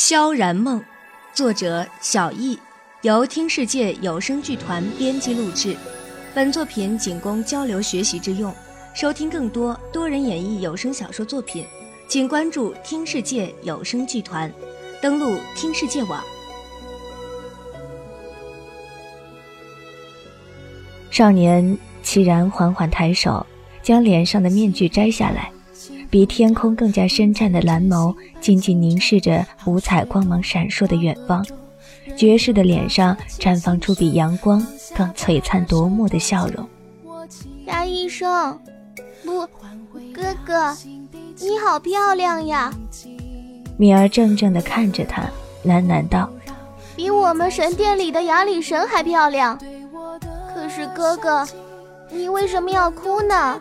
萧然梦，作者小易，由听世界有声剧团编辑录制。本作品仅供交流学习之用。收听更多多人演绎有声小说作品，请关注听世界有声剧团，登录听世界网。少年齐然缓缓抬手，将脸上的面具摘下来。比天空更加深湛的蓝眸，静静凝视着五彩光芒闪烁的远方。绝世的脸上绽放出比阳光更璀璨夺目的笑容。牙医生，不，哥哥，你好漂亮呀！米儿怔怔地看着他，喃喃道：“比我们神殿里的雅里神还漂亮。可是哥哥，你为什么要哭呢？”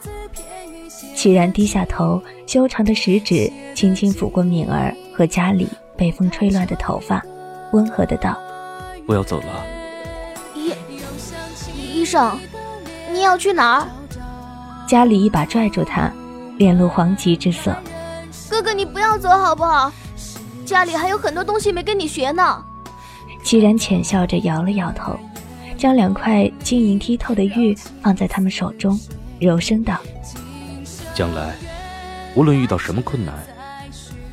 齐然低下头，修长的食指轻轻抚过敏儿和家里被风吹乱的头发，温和的道：“我要走了。”医医生，你要去哪儿？家里一把拽住他，脸露黄急之色。哥哥，你不要走好不好？家里还有很多东西没跟你学呢。齐然浅笑着摇了摇头，将两块晶莹剔透的玉放在他们手中，柔声道。将来，无论遇到什么困难，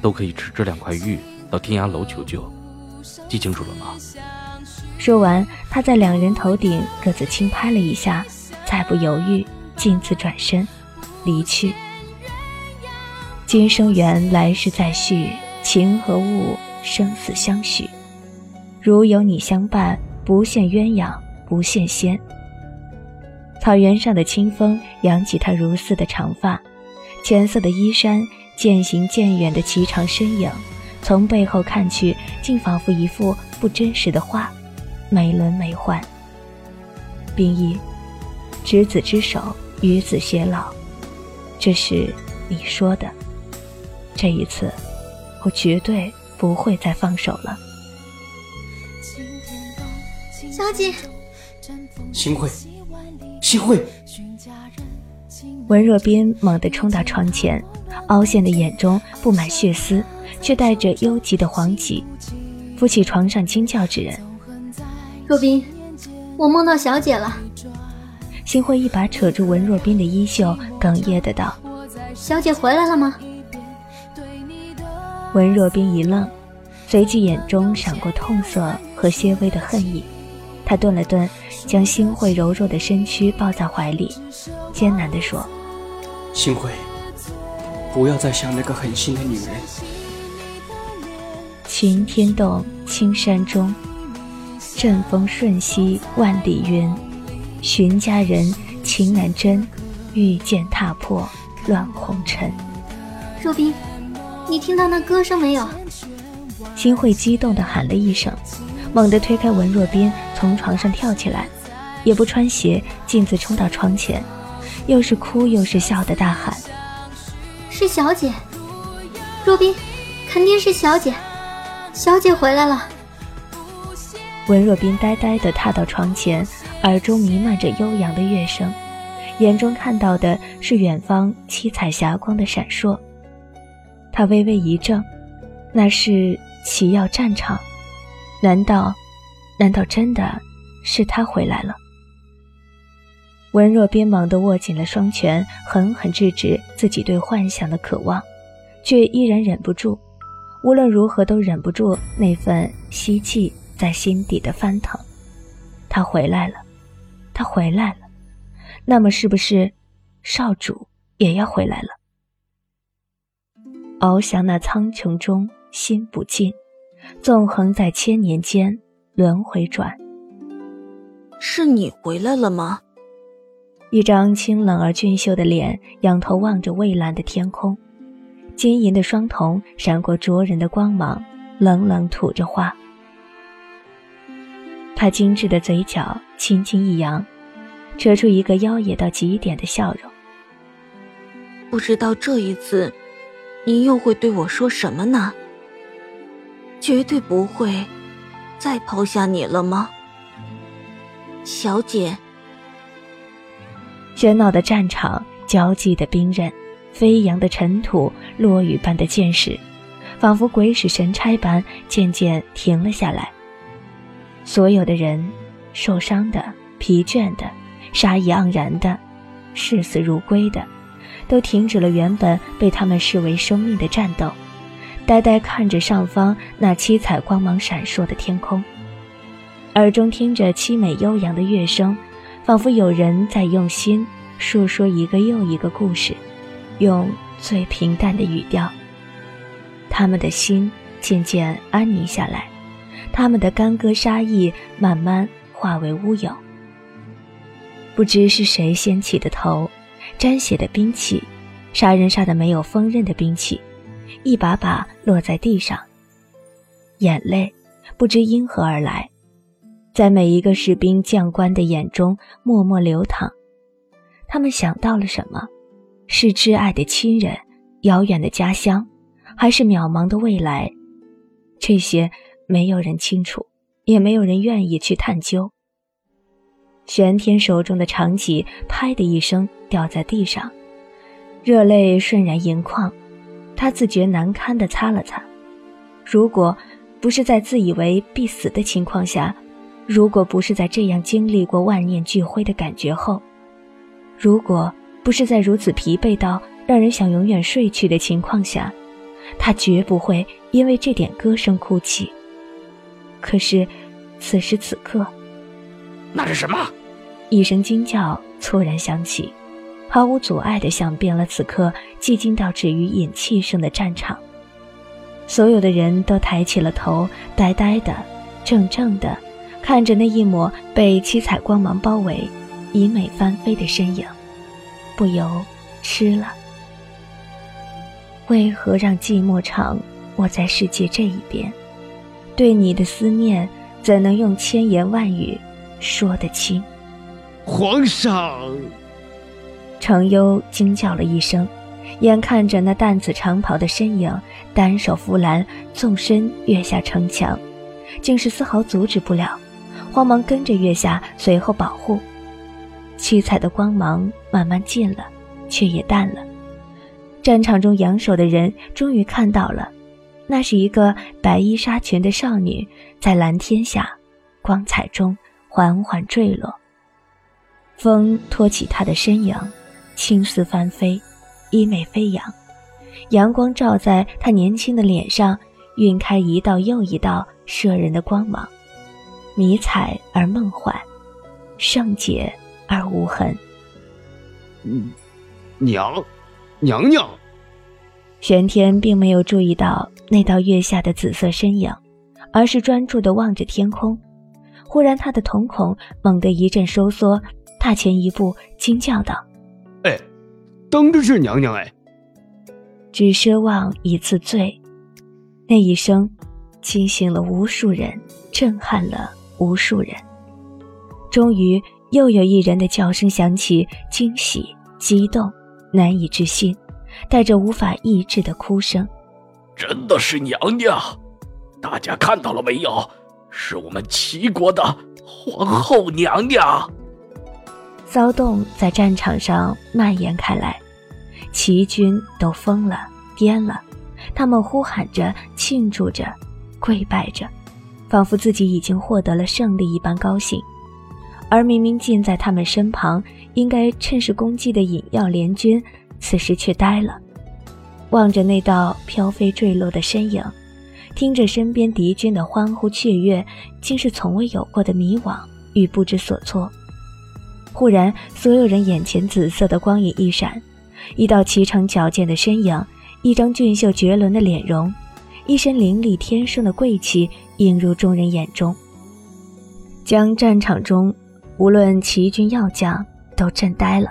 都可以持这两块玉到天涯楼求救，记清楚了吗？说完，他在两人头顶各自轻拍了一下，再不犹豫，径自转身离去。今生缘，来世再续，情和物，生死相许。如有你相伴，不羡鸳鸯，不羡仙。草原上的清风扬起他如丝的长发。浅色的衣衫，渐行渐远的颀长身影，从背后看去，竟仿佛一幅不真实的画，美轮美奂。冰衣，执子之手，与子偕老，这是你说的。这一次，我绝对不会再放手了。小姐，新会，新慧。文若冰猛地冲到床前，凹陷的眼中布满血丝，却带着幽急的惶急，扶起床上惊叫之人。若冰，我梦到小姐了。新辉一把扯住文若冰的衣袖，哽咽的道：“小姐回来了吗？”文若冰一愣，随即眼中闪过痛色和些微的恨意。他顿了顿，将星慧柔弱的身躯抱在怀里，艰难地说。星慧，不要再想那个狠心的女人。晴天动，青山中，阵风瞬息万里云。寻佳人，情难真，玉剑踏破乱红尘。若冰，你听到那歌声没有？新慧激动地喊了一声，猛地推开文若冰，从床上跳起来，也不穿鞋，径自冲到床前。又是哭又是笑的大喊：“是小姐，若冰，肯定是小姐，小姐回来了。”文若冰呆呆地踏到床前，耳中弥漫着悠扬的乐声，眼中看到的是远方七彩霞光的闪烁。他微微一怔，那是奇药战场？难道，难道真的是他回来了？文若冰猛地握紧了双拳，狠狠制止自己对幻想的渴望，却依然忍不住，无论如何都忍不住那份希冀在心底的翻腾。他回来了，他回来了，那么是不是少主也要回来了？翱翔那苍穹中，心不静，纵横在千年间，轮回转。是你回来了吗？一张清冷而俊秀的脸，仰头望着蔚蓝的天空，晶莹的双瞳闪过灼人的光芒，冷冷吐着话。他精致的嘴角轻轻一扬，扯出一个妖冶到极点的笑容。不知道这一次，你又会对我说什么呢？绝对不会再抛下你了吗，小姐？喧闹的战场，焦急的兵刃，飞扬的尘土，落雨般的箭矢，仿佛鬼使神差般渐渐停了下来。所有的人，受伤的、疲倦的、杀意盎然的、视死如归的，都停止了原本被他们视为生命的战斗，呆呆看着上方那七彩光芒闪烁的天空，耳中听着凄美悠扬的乐声，仿佛有人在用心述说一个又一个故事，用最平淡的语调。他们的心渐渐安宁下来，他们的干戈杀意慢慢化为乌有。不知是谁掀起的头，沾血的兵器，杀人杀的没有锋刃的兵器，一把把落在地上。眼泪不知因何而来，在每一个士兵将官的眼中默默流淌。他们想到了什么？是挚爱的亲人，遥远的家乡。还是渺茫的未来，这些没有人清楚，也没有人愿意去探究。玄天手中的长戟“拍”的一声掉在地上，热泪顺然盈眶，他自觉难堪地擦了擦。如果不是在自以为必死的情况下，如果不是在这样经历过万念俱灰的感觉后，如果不是在如此疲惫到让人想永远睡去的情况下，他绝不会因为这点歌声哭泣。可是，此时此刻，那是什么？一声惊叫猝然响起，毫无阻碍地响遍了此刻寂静到止于引气声的战场。所有的人都抬起了头，呆呆的、怔怔的看着那一抹被七彩光芒包围、以美翻飞的身影，不由痴了。为何让寂寞长？我在世界这一边，对你的思念怎能用千言万语说得清？皇上！程优惊叫了一声，眼看着那淡紫长袍的身影，单手扶栏，纵身跃下城墙，竟是丝毫阻止不了，慌忙跟着跃下，随后保护。七彩的光芒慢慢近了，却也淡了。战场中扬手的人终于看到了，那是一个白衣纱裙的少女，在蓝天下，光彩中缓缓坠落。风托起她的身影，青丝翻飞，衣袂飞扬，阳光照在她年轻的脸上，晕开一道又一道摄人的光芒，迷彩而梦幻，圣洁而无痕。嗯，娘。娘娘，玄天并没有注意到那道月下的紫色身影，而是专注地望着天空。忽然，他的瞳孔猛地一阵收缩，踏前一步，惊叫道：“哎，当真是娘娘哎！”只奢望一次醉，那一声惊醒了无数人，震撼了无数人。终于，又有一人的叫声响起，惊喜、激动。难以置信，带着无法抑制的哭声。真的是娘娘！大家看到了没有？是我们齐国的皇后娘娘。骚动在战场上蔓延开来，齐军都疯了、癫了，他们呼喊着、庆祝着、跪拜着，仿佛自己已经获得了胜利一般高兴。而明明近在他们身旁。应该趁势攻击的引药联军，此时却呆了，望着那道飘飞坠落的身影，听着身边敌军的欢呼雀跃，竟是从未有过的迷惘与不知所措。忽然，所有人眼前紫色的光影一闪，一道颀长矫健的身影，一张俊秀绝伦的脸容，一身凌厉天生的贵气映入众人眼中，将战场中无论齐军要将。都震呆了。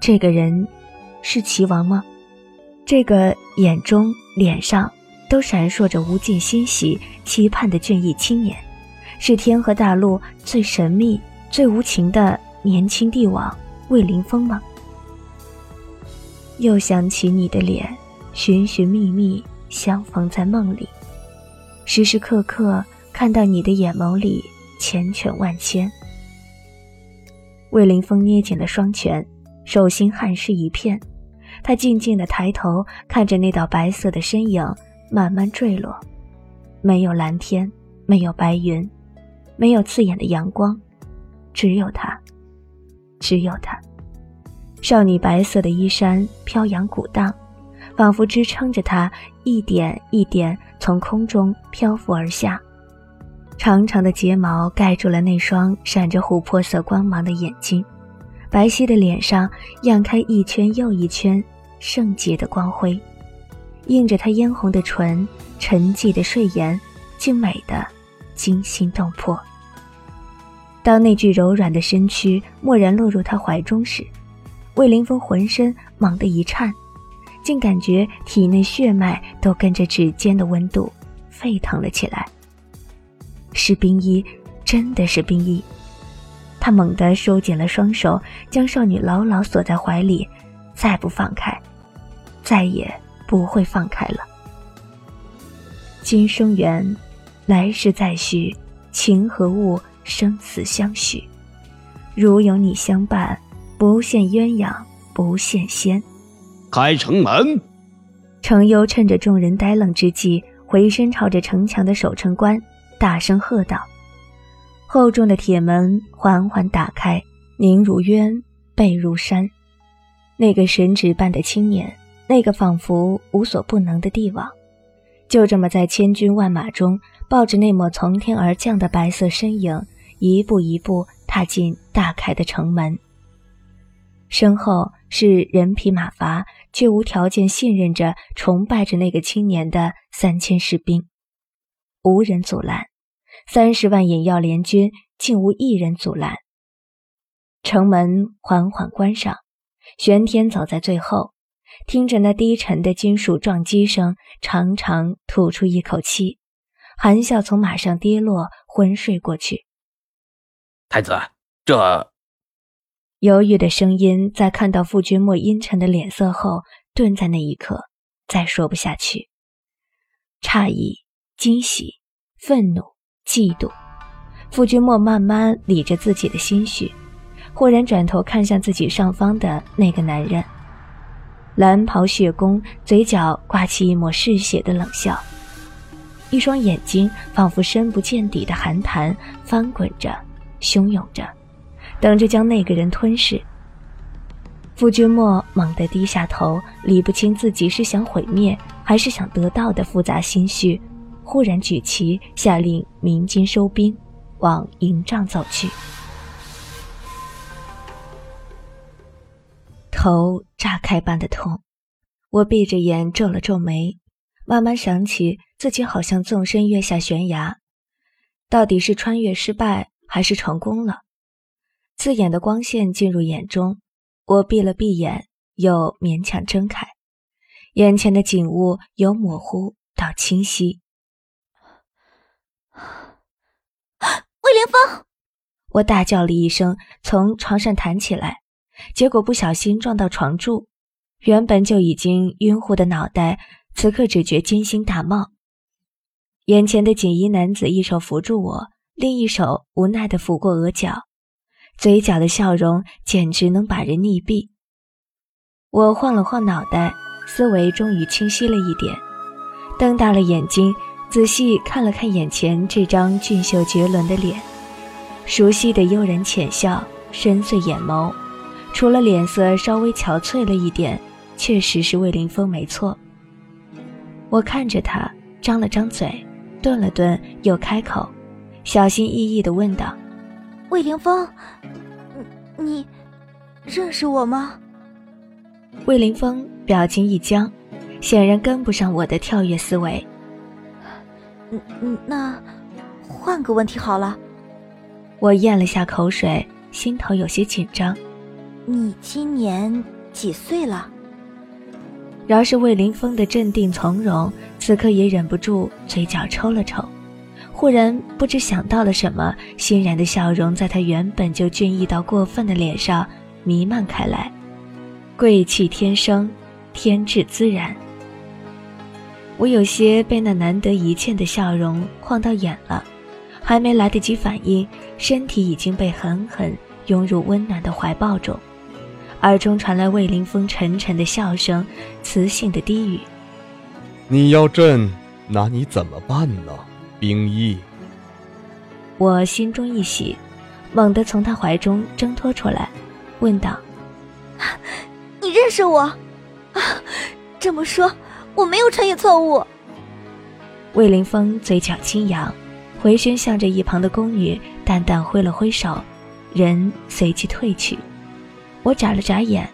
这个人是齐王吗？这个眼中、脸上都闪烁着无尽欣喜、期盼的俊逸青年，是天河大陆最神秘、最无情的年轻帝王魏凌风吗？又想起你的脸，寻寻觅觅，相逢在梦里，时时刻刻看到你的眼眸里缱绻万千。魏凌风捏紧了双拳，手心汗湿一片，他静静的抬头看着那道白色的身影慢慢坠落，没有蓝天，没有白云，没有刺眼的阳光，只有他，只有他。少女白色的衣衫飘扬鼓荡，仿佛支撑着她一点一点从空中漂浮而下。长长的睫毛盖住了那双闪着琥珀色光芒的眼睛，白皙的脸上漾开一圈又一圈圣洁的光辉，映着她嫣红的唇、沉寂的睡颜，竟美得惊心动魄。当那具柔软的身躯蓦然落入他怀中时，魏凌风浑身猛地一颤，竟感觉体内血脉都跟着指尖的温度沸腾了起来。是冰衣，真的是冰衣。他猛地收紧了双手，将少女牢牢锁在怀里，再不放开，再也不会放开了。今生缘，来世再续，情和物，生死相许。如有你相伴。不羡鸳鸯不羡仙，开城门。程优趁着众人呆愣之际，回身朝着城墙的守城官大声喝道：“厚重的铁门缓缓打开，宁如渊，背如山。那个神职般的青年，那个仿佛无所不能的帝王，就这么在千军万马中，抱着那抹从天而降的白色身影，一步一步踏进大开的城门。”身后是人疲马乏却无条件信任着、崇拜着那个青年的三千士兵，无人阻拦。三十万引药联军竟无一人阻拦。城门缓缓关上，玄天走在最后，听着那低沉的金属撞击声，长长吐出一口气，含笑从马上跌落，昏睡过去。太子，这……犹豫的声音在看到傅君莫阴沉的脸色后，顿在那一刻，再说不下去。诧异、惊喜、愤怒、嫉妒，傅君莫慢慢理着自己的心绪，忽然转头看向自己上方的那个男人，蓝袍血弓，嘴角挂起一抹嗜血的冷笑，一双眼睛仿佛深不见底的寒潭，翻滚着，汹涌着。等着将那个人吞噬。傅君莫猛地低下头，理不清自己是想毁灭还是想得到的复杂心绪，忽然举旗下令鸣金收兵，往营帐走去。头炸开般的痛，我闭着眼皱了皱眉，慢慢想起自己好像纵身跃下悬崖，到底是穿越失败还是成功了？刺眼的光线进入眼中，我闭了闭眼，又勉强睁开，眼前的景物由模糊到清晰。魏凌风！我大叫了一声，从床上弹起来，结果不小心撞到床柱，原本就已经晕乎的脑袋，此刻只觉金星大冒。眼前的锦衣男子一手扶住我，另一手无奈地抚过额角。嘴角的笑容简直能把人溺毙。我晃了晃脑袋，思维终于清晰了一点，瞪大了眼睛，仔细看了看眼前这张俊秀绝伦的脸，熟悉的悠然浅笑，深邃眼眸，除了脸色稍微憔悴了一点，确实是魏凌风没错。我看着他，张了张嘴，顿了顿，又开口，小心翼翼的问道。魏凌风，你你认识我吗？魏凌风表情一僵，显然跟不上我的跳跃思维。嗯嗯，那换个问题好了。我咽了下口水，心头有些紧张。你今年几岁了？饶是魏凌风的镇定从容，此刻也忍不住嘴角抽了抽。忽然不知想到了什么，欣然的笑容在他原本就俊逸到过分的脸上弥漫开来，贵气天生，天质自然。我有些被那难得一见的笑容晃到眼了，还没来得及反应，身体已经被狠狠拥入温暖的怀抱中，耳中传来魏凌风沉沉的笑声，磁性的低语：“你要朕拿你怎么办呢，冰衣？”我心中一喜，猛地从他怀中挣脱出来，问道：“ 你认识我？啊，这么说我没有穿越错误。”魏凌风嘴角轻扬，回身向着一旁的宫女淡淡挥了挥手，人随即退去。我眨了眨眼，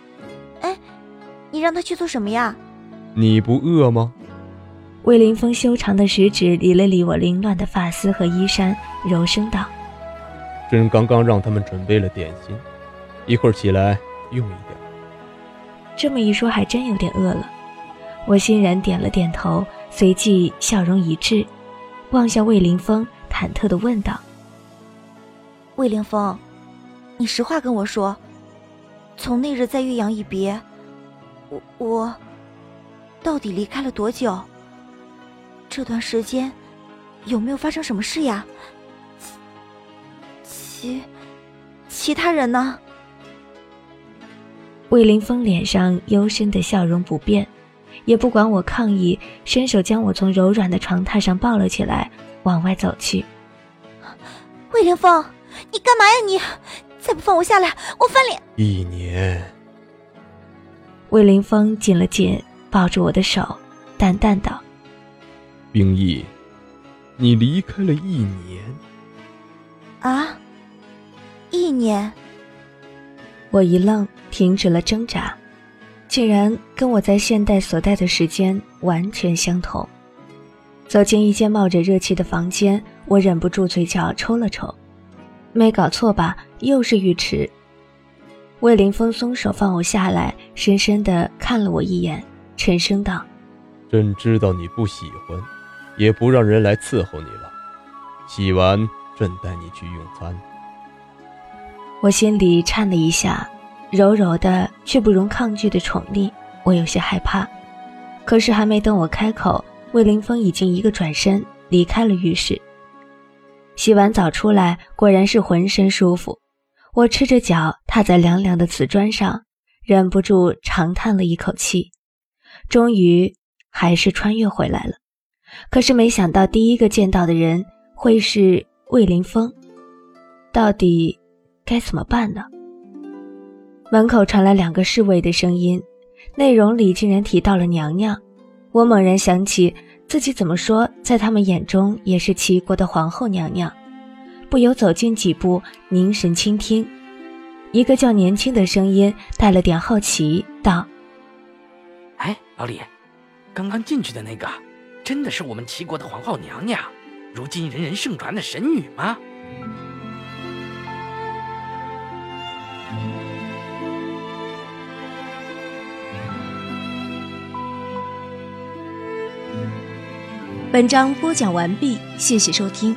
哎，你让他去做什么呀？你不饿吗？魏凌风修长的食指理了理我凌乱的发丝和衣衫，柔声道：“朕刚刚让他们准备了点心，一会儿起来用一点。”这么一说，还真有点饿了。我欣然点了点头，随即笑容一滞，望向魏凌风，忐忑地问道：“魏凌风，你实话跟我说，从那日在岳阳一别，我我到底离开了多久？”这段时间有没有发生什么事呀？其其他人呢？魏凌峰脸上幽深的笑容不变，也不管我抗议，伸手将我从柔软的床榻上抱了起来，往外走去。魏凌峰，你干嘛呀你？再不放我下来，我翻脸！一年。魏凌峰紧了紧抱住我的手，淡淡道。冰翼，你离开了一年。啊，一年。我一愣，停止了挣扎，竟然跟我在现代所待的时间完全相同。走进一间冒着热气的房间，我忍不住嘴角抽了抽，没搞错吧？又是浴池。魏凌风松手放我下来，深深的看了我一眼，沉声道：“朕知道你不喜欢。”也不让人来伺候你了。洗完，朕带你去用餐。我心里颤了一下，柔柔的却不容抗拒的宠溺，我有些害怕。可是还没等我开口，魏凌风已经一个转身离开了浴室。洗完澡出来，果然是浑身舒服。我赤着脚踏在凉凉的瓷砖上，忍不住长叹了一口气。终于还是穿越回来了。可是没想到，第一个见到的人会是魏凌风，到底该怎么办呢？门口传来两个侍卫的声音，内容里竟然提到了娘娘。我猛然想起自己怎么说，在他们眼中也是齐国的皇后娘娘，不由走近几步，凝神倾听。一个较年轻的声音带了点好奇道：“哎，老李，刚刚进去的那个。”真的是我们齐国的皇后娘娘，如今人人盛传的神女吗？本章播讲完毕，谢谢收听。